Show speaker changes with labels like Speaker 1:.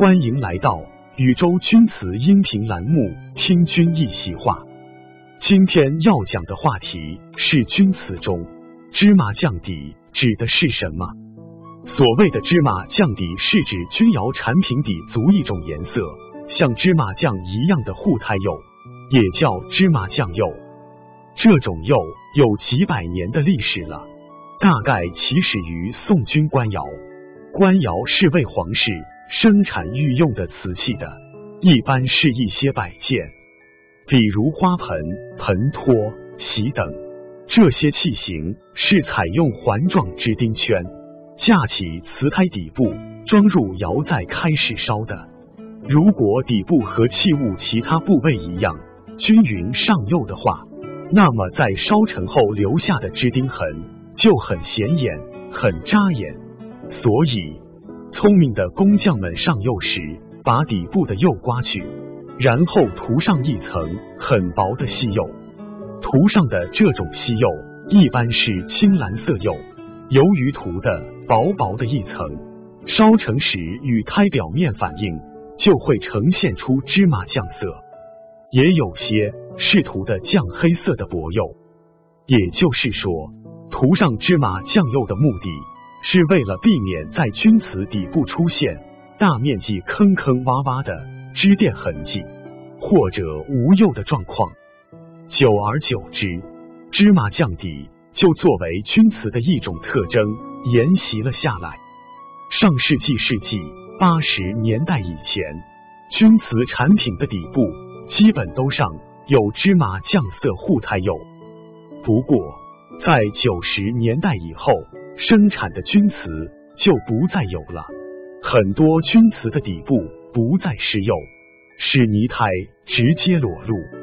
Speaker 1: 欢迎来到宇宙钧瓷音频栏目，听君一席话。今天要讲的话题是钧瓷中芝麻酱底指的是什么？所谓的芝麻酱底，是指钧窑产品底足一种颜色像芝麻酱一样的固态釉，也叫芝麻酱釉。这种釉有几百年的历史了，大概起始于宋军官窑。官窑是为皇室生产御用的瓷器的，一般是一些摆件，比如花盆、盆托、席等。这些器型是采用环状支钉圈架起瓷胎底部，装入窑再开始烧的。如果底部和器物其他部位一样均匀上釉的话，那么在烧成后留下的支钉痕就很显眼、很扎眼。所以，聪明的工匠们上釉时，把底部的釉刮去，然后涂上一层很薄的细釉。涂上的这种细釉一般是青蓝色釉，由于涂的薄薄的一层，烧成时与胎表面反应，就会呈现出芝麻酱色。也有些是涂的酱黑色的薄釉，也就是说，涂上芝麻酱釉的目的是为了避免在钧瓷底部出现大面积坑坑洼洼的支垫痕迹，或者无釉的状况。久而久之，芝麻酱底就作为钧瓷的一种特征沿袭了下来。上世纪世纪八十年代以前，钧瓷产品的底部基本都上有芝麻酱色护胎釉。不过，在九十年代以后，生产的钧瓷就不再有了，很多钧瓷的底部不再施釉，使泥胎直接裸露。